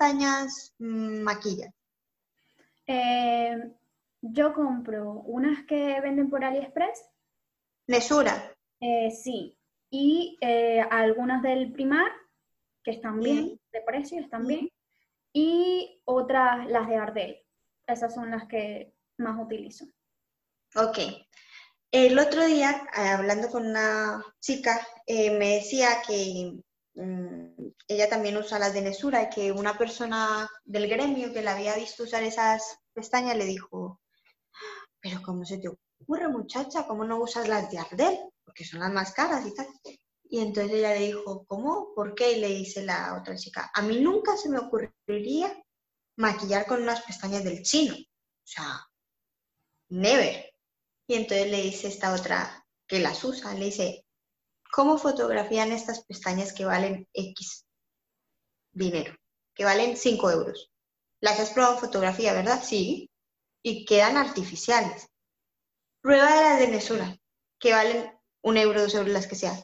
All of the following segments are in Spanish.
pestañas mm, maquillas? Eh, yo compro unas que venden por AliExpress. Nesura. Eh, sí. Y eh, algunas del Primar, que están bien, de precio, están bien. Y otras, las de Ardell. Esas son las que más utilizo. Ok. El otro día, hablando con una chica, me decía que ella también usa las de Nesura y que una persona del gremio que la había visto usar esas pestañas le dijo, pero ¿cómo se te ocurre muchacha? ¿Cómo no usas las de Ardell? Porque son las más caras y tal. Y entonces ella le dijo, ¿cómo? ¿Por qué? Y le dice la otra chica, a mí nunca se me ocurriría maquillar con unas pestañas del chino. O sea, never. Y entonces le dice esta otra que las usa, le dice, ¿cómo fotografían estas pestañas que valen X dinero? Que valen 5 euros. Las has probado en fotografía, ¿verdad? Sí. Y quedan artificiales. Prueba de las de mesura, que valen un euro, dos euros, las que sean.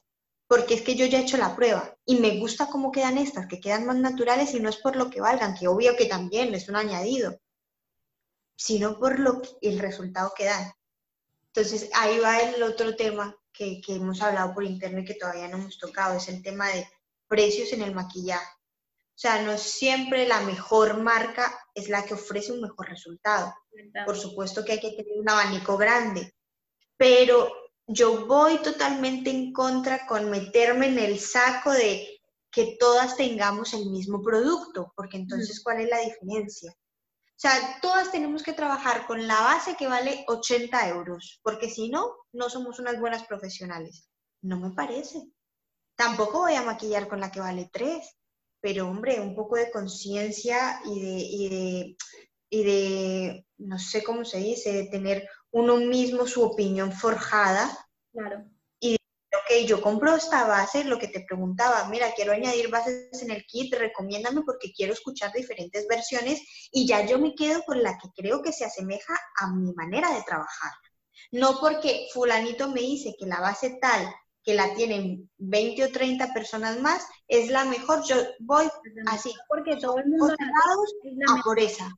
Porque es que yo ya he hecho la prueba y me gusta cómo quedan estas, que quedan más naturales y no es por lo que valgan, que obvio que también es un añadido, sino por lo que, el resultado que dan. Entonces ahí va el otro tema que, que hemos hablado por internet que todavía no hemos tocado, es el tema de precios en el maquillaje. O sea, no siempre la mejor marca es la que ofrece un mejor resultado. Por supuesto que hay que tener un abanico grande, pero yo voy totalmente en contra con meterme en el saco de que todas tengamos el mismo producto, porque entonces, ¿cuál es la diferencia? O sea, todas tenemos que trabajar con la base que vale 80 euros, porque si no, no somos unas buenas profesionales. No me parece. Tampoco voy a maquillar con la que vale 3 pero hombre, un poco de conciencia y de, y de, y de, no sé cómo se dice, de tener uno mismo su opinión forjada. Claro. Y yo compro esta base, lo que te preguntaba, mira, quiero añadir bases en el kit, recomiéndame porque quiero escuchar diferentes versiones y ya yo me quedo con la que creo que se asemeja a mi manera de trabajar. No porque fulanito me dice que la base tal que la tienen 20 o 30 personas más, es la mejor. Yo voy así, porque todo el mundo a por esa.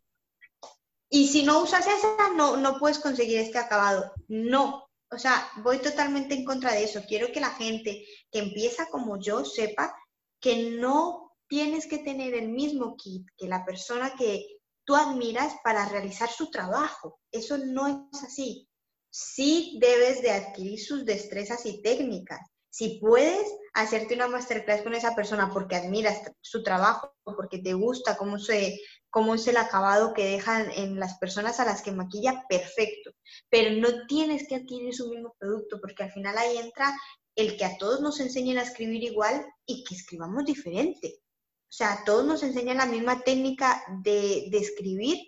Y si no usas esa, no, no puedes conseguir este acabado. No. O sea, voy totalmente en contra de eso. Quiero que la gente que empieza como yo sepa que no tienes que tener el mismo kit que la persona que tú admiras para realizar su trabajo. Eso no es así sí debes de adquirir sus destrezas y técnicas. Si puedes hacerte una masterclass con esa persona porque admiras su trabajo, porque te gusta cómo, se, cómo es el acabado que dejan en las personas a las que maquilla, perfecto. Pero no tienes que adquirir su mismo producto porque al final ahí entra el que a todos nos enseñen a escribir igual y que escribamos diferente. O sea, a todos nos enseñan la misma técnica de, de escribir,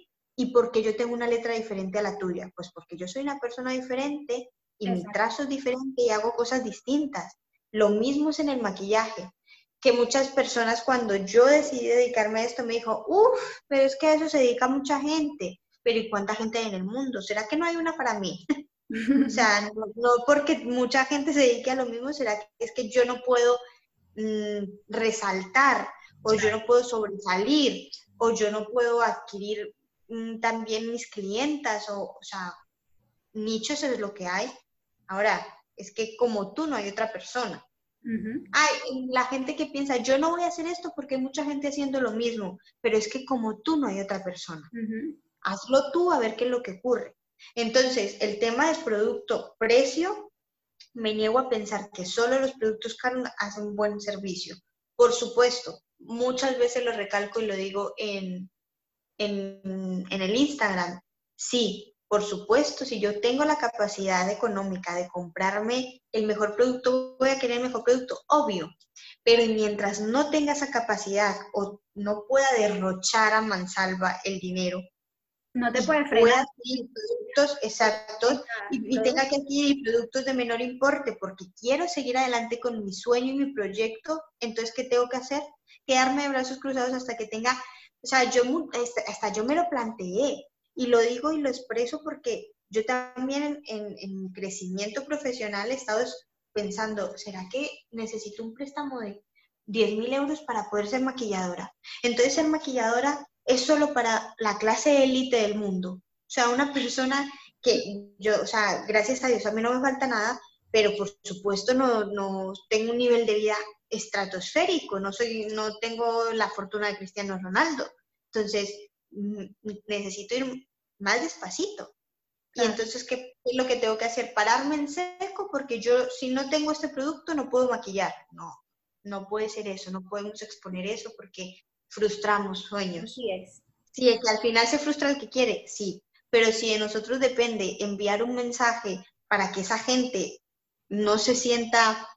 ¿Y por qué yo tengo una letra diferente a la tuya? Pues porque yo soy una persona diferente y mi trazo es diferente y hago cosas distintas. Lo mismo es en el maquillaje, que muchas personas cuando yo decidí dedicarme a esto me dijo, uff, pero es que a eso se dedica mucha gente. Pero ¿y cuánta gente hay en el mundo? ¿Será que no hay una para mí? o sea, no, porque mucha gente se dedique a lo mismo, será que es que yo no puedo mm, resaltar o yo no puedo sobresalir o yo no puedo adquirir Mm, también mis clientas, o, o sea, nichos es lo que hay. Ahora, es que como tú no hay otra persona. Hay la gente que piensa, yo no voy a hacer esto porque hay mucha gente haciendo lo mismo, pero es que como tú no hay otra persona. Hazlo tú a ver qué es lo que ocurre. Entonces, el tema del producto, precio, me niego a pensar que solo los productos caros hacen buen servicio. Por supuesto, muchas veces lo recalco y lo digo en, en, el Instagram, sí, por supuesto, si yo tengo la capacidad económica de comprarme el mejor producto, voy a querer el mejor producto, obvio. Pero mientras no tenga esa capacidad o no pueda derrochar a mansalva el dinero, no te puedes frenar. productos exactos y, y, tenga que adquirir productos de menor importe porque quiero seguir adelante con mi sueño y mi proyecto, entonces, ¿qué tengo que hacer? Quedarme de brazos cruzados hasta que tenga o sea, yo hasta yo me lo planteé y lo digo y lo expreso porque yo también en, mi crecimiento profesional he estado pensando, ¿será que necesito un préstamo de 10 mil euros para poder ser maquilladora. Entonces ser maquilladora es solo para la clase élite del mundo. O sea, una persona que yo, o sea, gracias a Dios, a mí no me falta nada, pero por supuesto no, no tengo un nivel de vida estratosférico, no, soy, no tengo la fortuna de Cristiano Ronaldo. Entonces, necesito ir más despacito. Y entonces, ¿qué es lo que tengo que hacer? Pararme en seco porque yo, si no tengo este producto, no puedo maquillar. No, no puede ser eso, no podemos exponer eso porque frustramos sueños. Sí es. Sí, es que al final se frustra el que quiere, sí, pero si de nosotros depende enviar un mensaje para que esa gente no se sienta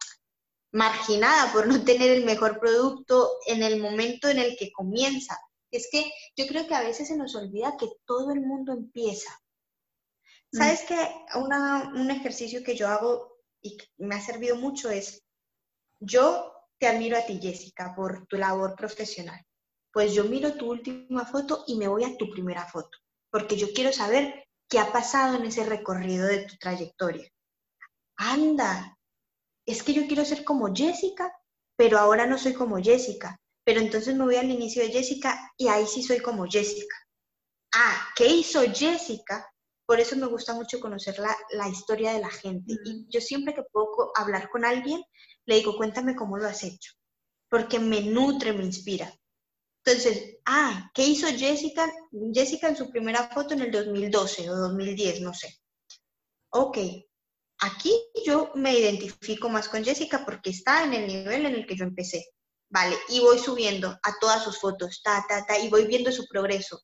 marginada por no tener el mejor producto en el momento en el que comienza. Es que yo creo que a veces se nos olvida que todo el mundo empieza. Mm. ¿Sabes qué? un ejercicio que yo hago y me ha servido mucho es, yo te admiro a ti, Jessica, por tu labor profesional. Pues yo miro tu última foto y me voy a tu primera foto, porque yo quiero saber qué ha pasado en ese recorrido de tu trayectoria. Anda, es que yo quiero ser como Jessica, pero ahora no soy como Jessica. Pero entonces me voy al inicio de Jessica y ahí sí soy como Jessica. Ah, ¿qué hizo Jessica? Por eso me gusta mucho conocer la, la historia de la gente. Y yo siempre que puedo hablar con alguien, le digo, cuéntame cómo lo has hecho, porque me nutre, me inspira. Entonces, ah, ¿qué hizo Jessica? Jessica en su primera foto en el 2012 o 2010, no sé. Ok, aquí yo me identifico más con Jessica porque está en el nivel en el que yo empecé. Vale, y voy subiendo a todas sus fotos, ta, ta, ta, y voy viendo su progreso.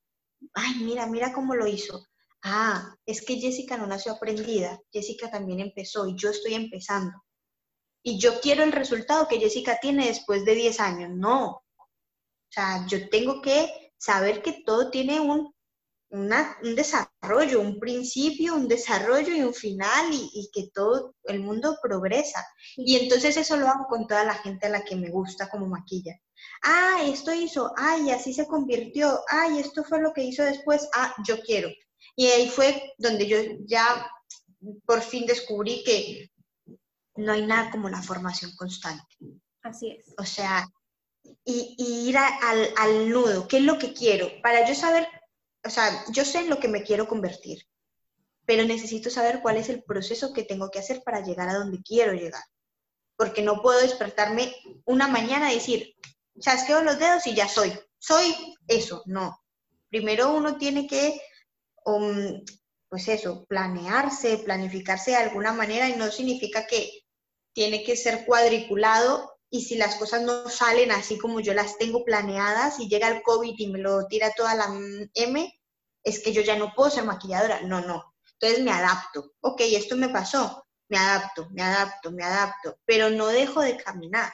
Ay, mira, mira cómo lo hizo. Ah, es que Jessica no nació aprendida, Jessica también empezó y yo estoy empezando. Y yo quiero el resultado que Jessica tiene después de 10 años. No. O sea, yo tengo que saber que todo tiene un un desarrollo, un principio, un desarrollo y un final y, que todo el mundo progresa. Y entonces eso lo hago con toda la gente a la que me gusta como maquilla. Ah, esto hizo, ay, así se convirtió, ay, esto fue lo que hizo después, ah, yo quiero. Y ahí fue donde yo ya por fin descubrí que no hay nada como la formación constante. Así es. O sea, y, ir al, al nudo, ¿qué es lo que quiero? Para yo saber o sea, yo sé en lo que me quiero convertir, pero necesito saber cuál es el proceso que tengo que hacer para llegar a donde quiero llegar. Porque no puedo despertarme una mañana y decir, chasqueo los dedos y ya soy. Soy eso, no. Primero uno tiene que, um, pues eso, planearse, planificarse de alguna manera y no significa que tiene que ser cuadriculado y si las cosas no salen así como yo las tengo planeadas y llega el COVID y me lo tira toda la M, es que yo ya no puedo ser maquilladora. No, no. Entonces me adapto. Ok, esto me pasó. Me adapto, me adapto, me adapto, pero no dejo de caminar.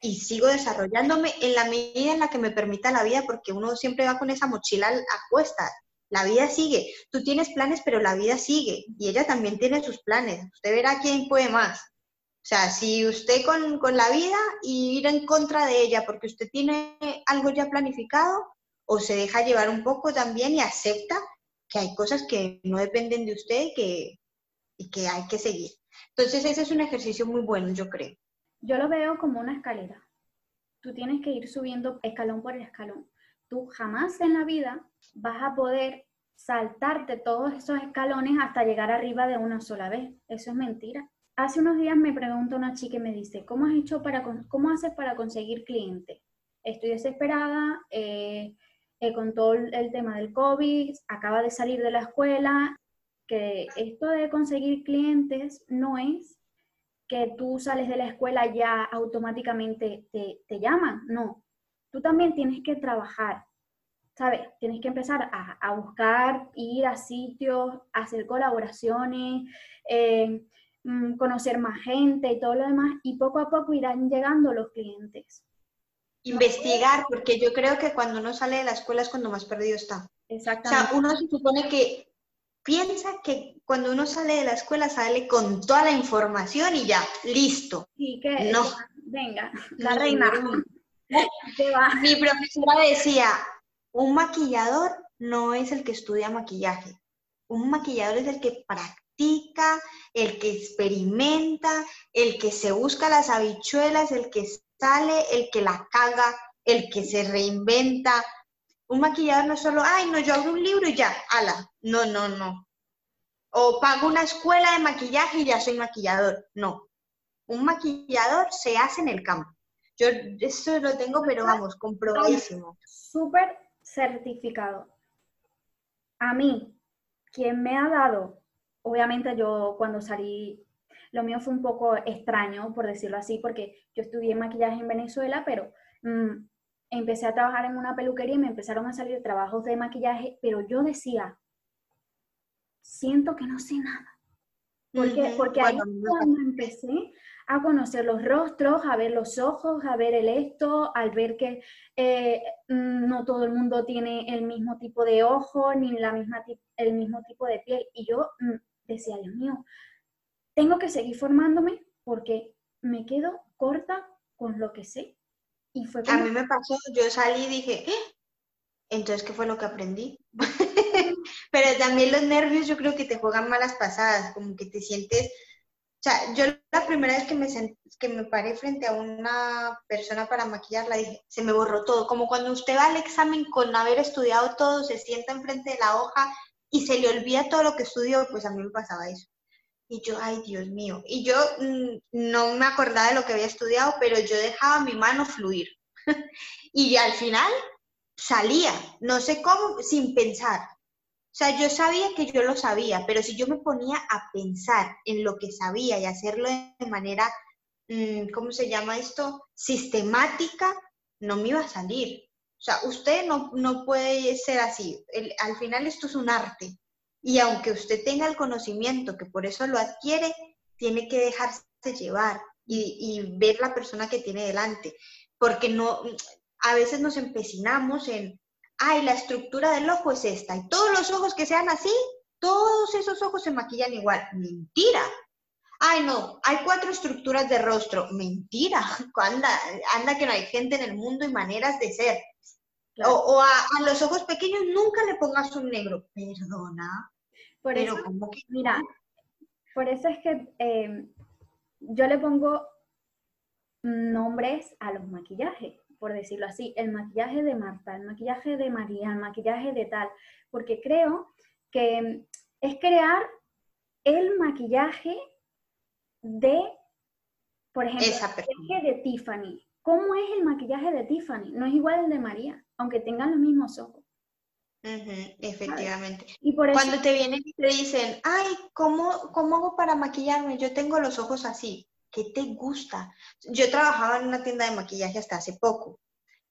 Y sigo desarrollándome en la medida en la que me permita la vida, porque uno siempre va con esa mochila a cuestas. La vida sigue. Tú tienes planes, pero la vida sigue. Y ella también tiene sus planes. Usted verá quién puede más. O sea, si usted con, con, la vida y ir en contra de ella porque usted tiene algo ya planificado, o se deja llevar un poco también y acepta que hay cosas que no dependen de usted que, y que hay que seguir. Entonces, ese es un ejercicio muy bueno, yo creo. Yo lo veo como una escalera. Tú tienes que ir subiendo escalón por escalón. Tú jamás en la vida vas a poder saltarte todos esos escalones hasta llegar arriba de una sola vez. Eso es mentira. Hace unos días me pregunta una chica y me dice, ¿cómo has hecho para, cómo haces para conseguir clientes? Estoy desesperada, eh, eh, con todo el tema del COVID, acaba de salir de la escuela, que esto de conseguir clientes no es que tú sales de la escuela ya automáticamente te, te llaman, no. Tú también tienes que trabajar, ¿sabes? Tienes que empezar a, a buscar, ir a sitios, hacer colaboraciones, eh, Mm, conocer más gente y todo lo demás, y poco a poco irán llegando los clientes. Investigar, porque yo creo que cuando uno sale de la escuela es cuando más perdido está. Exactamente. O sea, uno se supone que piensa que cuando uno sale de la escuela sale con toda la información y ya, listo. Sí, que no. Venga, la reina. Mi profesora decía, un maquillador no es el que estudia maquillaje, un maquillador es el que practica, el que experimenta, el que se busca las habichuelas, el que sale, el que la caga, el que se reinventa. Un maquillador no es solo, ay, no, yo abro un libro y ya, ala. No, no, no. O pago una escuela de maquillaje y ya soy maquillador. No. Un maquillador se hace en el campo. Yo eso lo tengo, pero vamos, comprobadísimo. Súper certificado. A mí, quien me ha dado, obviamente yo cuando salí, lo mío fue un poco extraño, por decirlo así, porque yo estudié maquillaje en Venezuela, pero mm, empecé a trabajar en una peluquería y me empezaron a salir trabajos de maquillaje, pero yo decía, siento que no sé nada. Porque, porque ahí cuando empecé a conocer los rostros, a ver los ojos, a ver el esto, al ver que eh, no todo el mundo tiene el mismo tipo de ojo ni la misma el mismo tipo de piel. Y yo mm, decía, Dios mío, tengo que seguir formándome porque me quedo corta con lo que sé. Y fue A mí me pasó, yo salí y dije, ¿Eh? entonces, ¿qué fue lo que aprendí? Pero también los nervios yo creo que te juegan malas pasadas, como que te sientes o sea, yo la primera vez que me, que me paré frente a una persona para maquillarla, dije, se me borró todo. Como cuando usted va al examen con haber estudiado todo, se sienta enfrente de la hoja y se le olvida todo lo que estudió, pues a mí me pasaba eso. Y yo, ay, Dios mío. Y yo mm, no me acordaba de lo que había estudiado, pero yo dejaba mi mano fluir. y al final salía, no sé cómo, sin pensar. O sea, yo sabía que yo lo sabía, pero si yo me ponía a pensar en lo que sabía y hacerlo de manera, mm, ¿cómo se llama esto? Sistemática, no me iba a salir. O sea, usted no, no puede ser así. al final esto es un arte. Y aunque usted tenga el conocimiento, que por eso lo adquiere, tiene que dejarse llevar y, y ver la persona que tiene delante. Porque no, a veces nos empecinamos en, ay, la estructura del ojo es esta, y todos los ojos que sean así, todos esos ojos se maquillan igual. Mentira. Ay, no, hay cuatro estructuras de rostro. Mentira. Anda, anda que no hay gente en el mundo y maneras de ser. O, a, los ojos pequeños nunca le pongas un negro. Perdona. Por eso, mira, por eso es que eh, yo le pongo nombres a los maquillajes por decirlo así, el maquillaje de Marta, el maquillaje de María, el maquillaje de tal, porque creo que es crear el maquillaje de, por ejemplo, el maquillaje de Tiffany. ¿Cómo es el maquillaje de Tiffany? No es igual el de María, aunque tengan los mismos ojos. efectivamente. Y por Cuando te vienen y te dicen, ay, ¿cómo, ¿cómo hago para maquillarme? Yo tengo los ojos así. ¿Qué te gusta? Yo trabajaba en una tienda de maquillaje hasta hace poco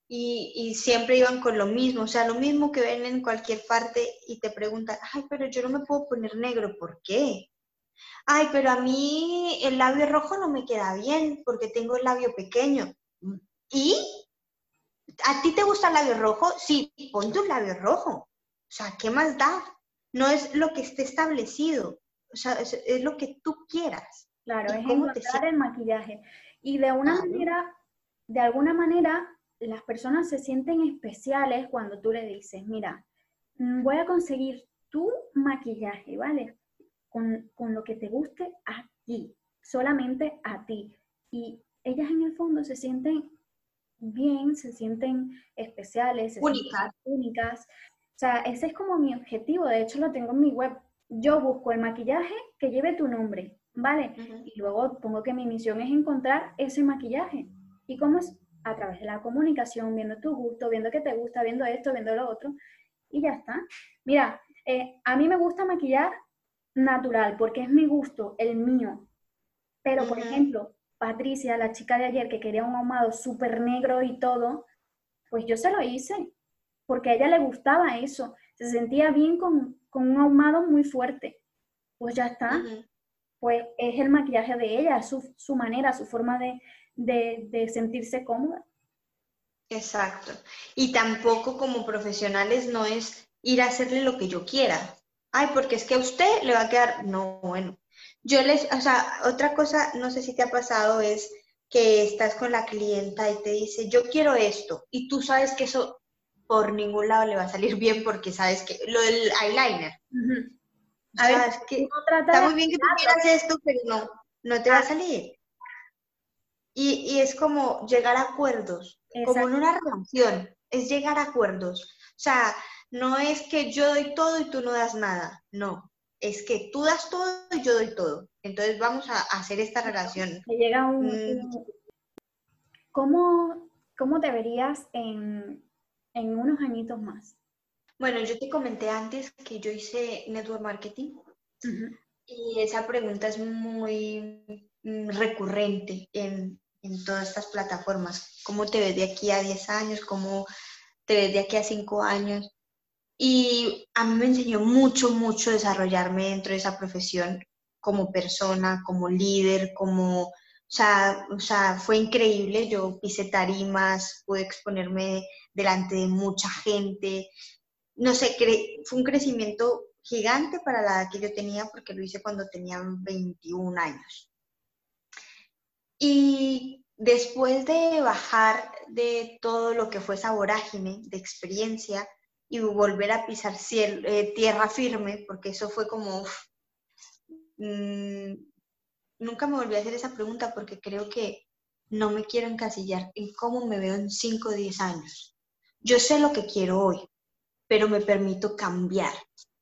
y, siempre iban con lo mismo, o sea, lo mismo que ven en cualquier parte y te preguntan, ay, pero yo no me puedo poner negro, ¿por qué? Ay, pero a mí el labio rojo no me queda bien porque tengo el labio pequeño. ¿Y? ¿A ti te gusta el labio rojo? Sí, ponte un labio rojo. O sea, ¿qué más da? No es lo que esté establecido, o sea, es, lo que tú quieras. Claro, es encontrar el maquillaje. Y de una manera, de alguna manera, las personas se sienten especiales cuando tú le dices, mira, mm, voy a conseguir tu maquillaje, ¿vale? Con, lo que te guste a ti, solamente a ti. Y ellas en el fondo se sienten bien, se sienten especiales, únicas. únicas. O sea, ese es como mi objetivo, de hecho lo tengo en mi web. Yo busco el maquillaje que lleve tu nombre, ¿vale? Y luego pongo que mi misión es encontrar ese maquillaje. ¿Y cómo es? A través de la comunicación, viendo tu gusto, viendo que te gusta, viendo esto, viendo lo otro, y ya está. Mira, eh, a mí me gusta maquillar natural, porque es mi gusto, el mío. Pero, por ejemplo, Patricia, la chica de ayer que quería un ahumado súper negro y todo, pues yo se lo hice, porque a ella le gustaba eso, se sentía bien con, un ahumado muy fuerte. Pues ya está pues es el maquillaje de ella, su, su manera, su forma de, sentirse cómoda. Exacto. Y tampoco como profesionales no es ir a hacerle lo que yo quiera. Ay, porque es que a usted le va a quedar, no, bueno. Yo les, o sea, otra cosa, no sé si te ha pasado, es que estás con la clienta y te dice, yo quiero esto, y tú sabes que eso por ningún lado le va a salir bien porque sabes que lo del eyeliner O sea, es que está muy bien que tú quieras esto, pero no, no te va a ah. salir. Y, y es como llegar a acuerdos, como en una relación, es llegar a acuerdos. O sea, no es que yo doy todo y tú no das nada, no, es que tú das todo y yo doy todo. Entonces vamos a hacer esta relación. llega un, mm. ¿Cómo, ¿Cómo te verías en, en unos añitos más? Bueno, yo te comenté antes que yo hice network marketing y esa pregunta es muy mm, recurrente en, en, todas estas plataformas. ¿Cómo te ves de aquí a 10 años? ¿Cómo te ves de aquí a 5 años? Y a mí me enseñó mucho, mucho desarrollarme dentro de esa profesión como persona, como líder, como, o sea, o sea, fue increíble. Yo pisé tarimas, pude exponerme delante de mucha gente, no sé, fue un crecimiento gigante para la edad que yo tenía porque lo hice cuando tenía 21 años. Y después de bajar de todo lo que fue esa vorágine de experiencia y volver a pisar eh, tierra firme, porque eso fue como... Mm, nunca me volví a hacer esa pregunta porque creo que no me quiero encasillar en cómo me veo en 5 o 10 años. Yo sé lo que quiero hoy, pero me permito cambiar,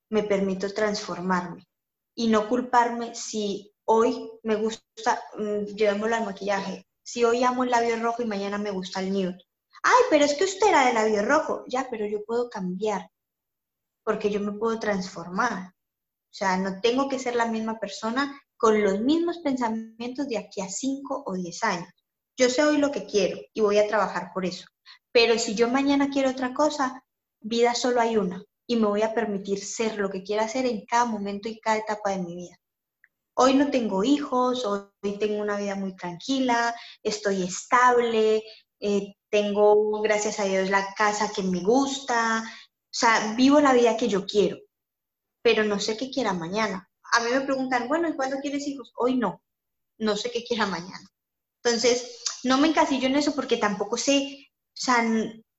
me permito transformarme y no culparme si hoy me gusta, mm, llevémoslo al maquillaje, si hoy amo el labio rojo y mañana me gusta el nude. Ay, pero es que usted era de labio rojo, ya, pero yo puedo cambiar, porque yo me puedo transformar. O sea, no tengo que ser la misma persona con los mismos pensamientos de aquí a 5 o 10 años. Yo sé hoy lo que quiero y voy a trabajar por eso. Pero si yo mañana quiero otra cosa, vida solo hay una y me voy a permitir ser lo que quiera hacer en cada momento y cada etapa de mi vida. Hoy no tengo hijos, hoy tengo una vida muy tranquila, estoy estable, eh, tengo, gracias a Dios, la casa que me gusta, o sea, vivo la vida que yo quiero, pero no sé qué quiera mañana. A mí me preguntan, bueno, ¿y cuándo quieres hijos? Hoy no, no sé qué quiera mañana. Entonces, no me encasillo en eso porque tampoco sé, o sea,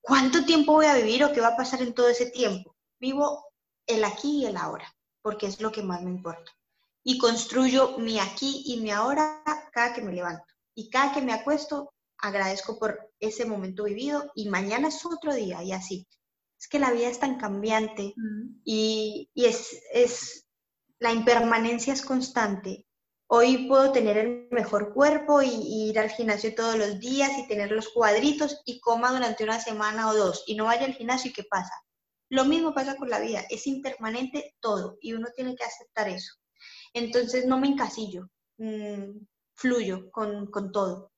¿Cuánto tiempo voy a vivir o qué va a pasar en todo ese tiempo? Vivo el aquí y el ahora, porque es lo que más me importa. Y construyo mi aquí y mi ahora cada que me levanto. Y cada que me acuesto, agradezco por ese momento vivido y mañana es otro día y así. Es que la vida es tan cambiante y, es, es, la impermanencia es constante Hoy puedo tener el mejor cuerpo y, ir al gimnasio todos los días y tener los cuadritos y coma durante una semana o dos y no vaya al gimnasio y qué pasa. Lo mismo pasa con la vida, es impermanente todo y uno tiene que aceptar eso. Entonces no me encasillo, mm, fluyo con, con todo.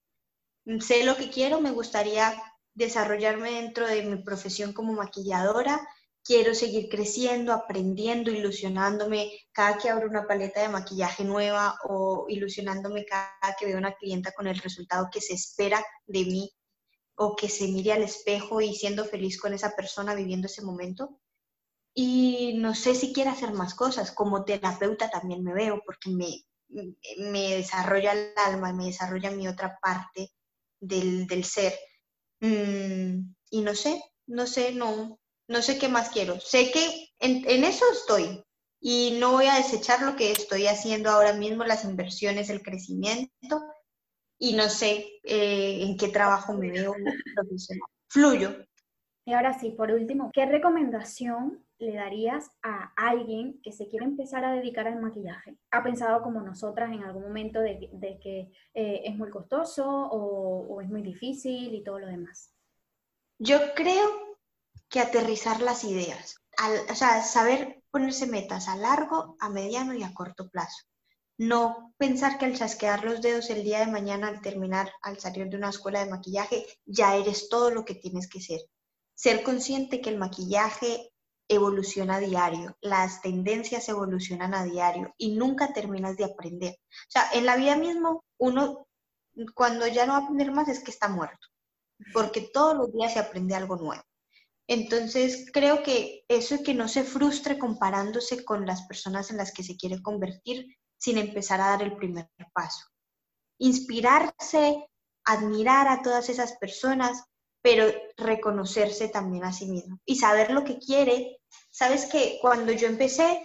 Sé lo que quiero, me gustaría desarrollarme dentro de mi profesión como maquilladora, quiero seguir creciendo, aprendiendo, ilusionándome cada que abro una paleta de maquillaje nueva o ilusionándome cada que veo una clienta con el resultado que se espera de mí o que se mire al espejo y siendo feliz con esa persona viviendo ese momento. Y no sé si quiero hacer más cosas. Como terapeuta también me veo porque me, me desarrolla el alma, me desarrolla mi otra parte del, del ser. Mm, y no sé, no sé, no, no sé qué más quiero. Sé que en, eso estoy y no voy a desechar lo que estoy haciendo ahora mismo, las inversiones, el crecimiento y no sé eh, en qué trabajo me veo profesional. Fluyo. Y ahora sí, por último, ¿qué recomendación le darías a alguien que se quiere empezar a dedicar al maquillaje? ¿Ha pensado como nosotras en algún momento de, que eh, es muy costoso o, o es muy difícil y todo lo demás? Yo creo que aterrizar las ideas. o sea, saber ponerse metas a largo, a mediano y a corto plazo. No pensar que al chasquear los dedos el día de mañana, al terminar, al salir de una escuela de maquillaje, ya eres todo lo que tienes que ser. Ser consciente que el maquillaje evoluciona a diario, las tendencias evolucionan a diario y nunca terminas de aprender. O sea, en la vida mismo, uno cuando ya no va a aprender más es que está muerto, porque todos los días se aprende algo nuevo. Entonces, creo que eso es que no se frustre comparándose con las personas en las que se quiere convertir sin empezar a dar el primer paso. Inspirarse, admirar a todas esas personas, pero reconocerse también a sí mismo y saber lo que quiere. Sabes que cuando yo empecé,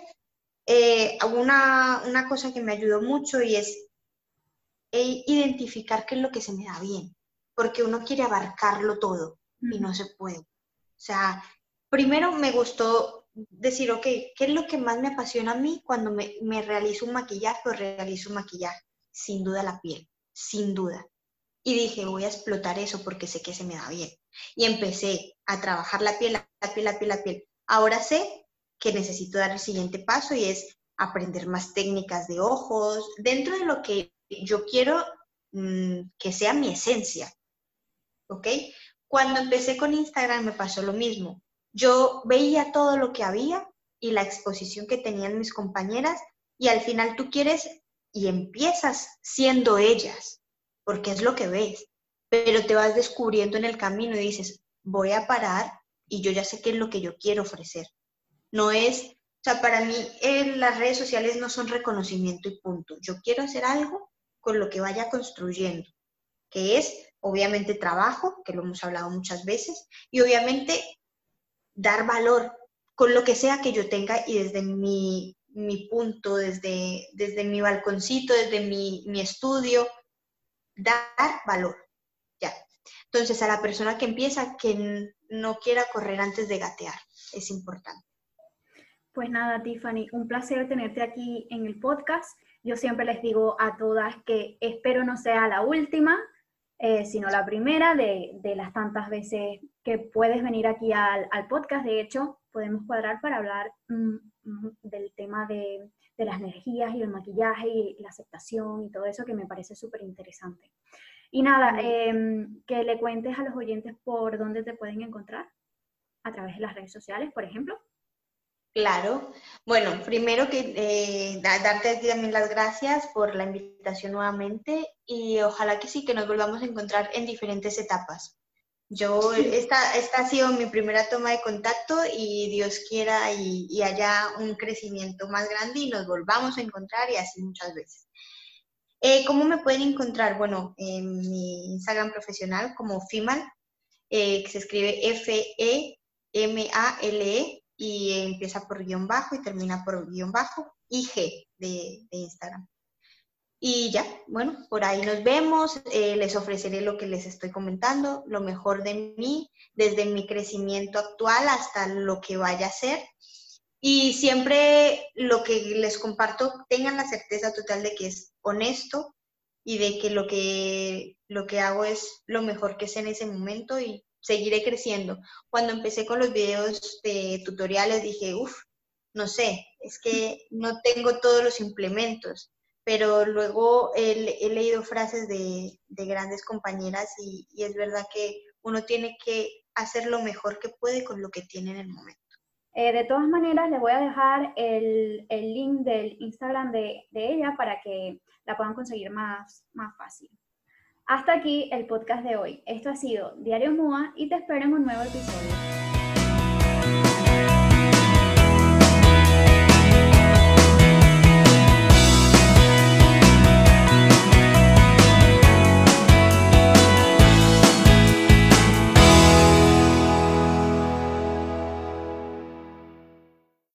eh, una, una cosa que me ayudó mucho y es e identificar qué es lo que se me da bien, porque uno quiere abarcarlo todo y no se puede. O sea, primero me gustó decir, ok, ¿qué es lo que más me apasiona a mí cuando me, me realizo un maquillaje o realizo un maquillaje? Sin duda la piel, sin duda. Y dije, voy a explotar eso porque sé que se me da bien. Y empecé a trabajar la piel, la piel, la piel, la piel. Ahora sé que necesito dar el siguiente paso y es aprender más técnicas de ojos, dentro de lo que yo quiero mm, que sea mi esencia. ¿Ok? Cuando empecé con Instagram me pasó lo mismo. Yo veía todo lo que había y la exposición que tenían mis compañeras y al final tú quieres y empiezas siendo ellas, porque es lo que ves, pero te vas descubriendo en el camino y dices, voy a parar y yo ya sé qué es lo que yo quiero ofrecer. No es, o sea, para mí eh, las redes sociales no son reconocimiento y punto. Yo quiero hacer algo con lo que vaya construyendo, que es obviamente trabajo, que lo hemos hablado muchas veces, y obviamente dar valor con lo que sea que yo tenga y desde mi, punto, desde, desde mi balconcito, desde mi, mi estudio, dar valor. Ya. Entonces, a la persona que empieza, que no quiera correr antes de gatear, es importante. Pues nada, Tiffany, un placer tenerte aquí en el podcast. Yo siempre les digo a todas que espero no sea la última, eh, sino la primera de, las tantas veces que puedes venir aquí al, podcast. De hecho, podemos cuadrar para hablar mm, mm, del tema de, las energías y el maquillaje y la aceptación y todo eso que me parece súper interesante. Y nada, em, que le cuentes a los oyentes por dónde te pueden encontrar, a través de las redes sociales, por ejemplo. Claro. Bueno, primero que eh, darte también las gracias por la invitación nuevamente y ojalá que sí, que nos volvamos a encontrar en diferentes etapas. Yo, esta, esta ha sido mi primera toma de contacto y Dios quiera y, haya un crecimiento más grande y nos volvamos a encontrar y así muchas veces. Eh, ¿Cómo me pueden encontrar? Bueno, en mi Instagram profesional como FIMAL, eh, que se escribe F-E-M-A-L-E, e, y empieza por guion bajo y termina por guion bajo y G de, Instagram. Y ya, bueno, por ahí nos vemos, eh, les ofreceré lo que les estoy comentando, lo mejor de mí, desde mi crecimiento actual hasta lo que vaya a ser. Y siempre lo que les comparto, tengan la certeza total de que es honesto y de que lo que, lo que hago es lo mejor que sé en ese momento y seguiré creciendo. Cuando empecé con los videos de tutoriales dije, uff, no sé, es que no tengo todos los implementos, pero luego he, leído frases de, grandes compañeras y, es verdad que uno tiene que hacer lo mejor que puede con lo que tiene en el momento. Eh, de todas maneras, les voy a dejar el, link del Instagram de, ella para que la puedan conseguir más, más fácil. Hasta aquí el podcast de hoy. Esto ha sido Diario MUA y te espero en un nuevo episodio.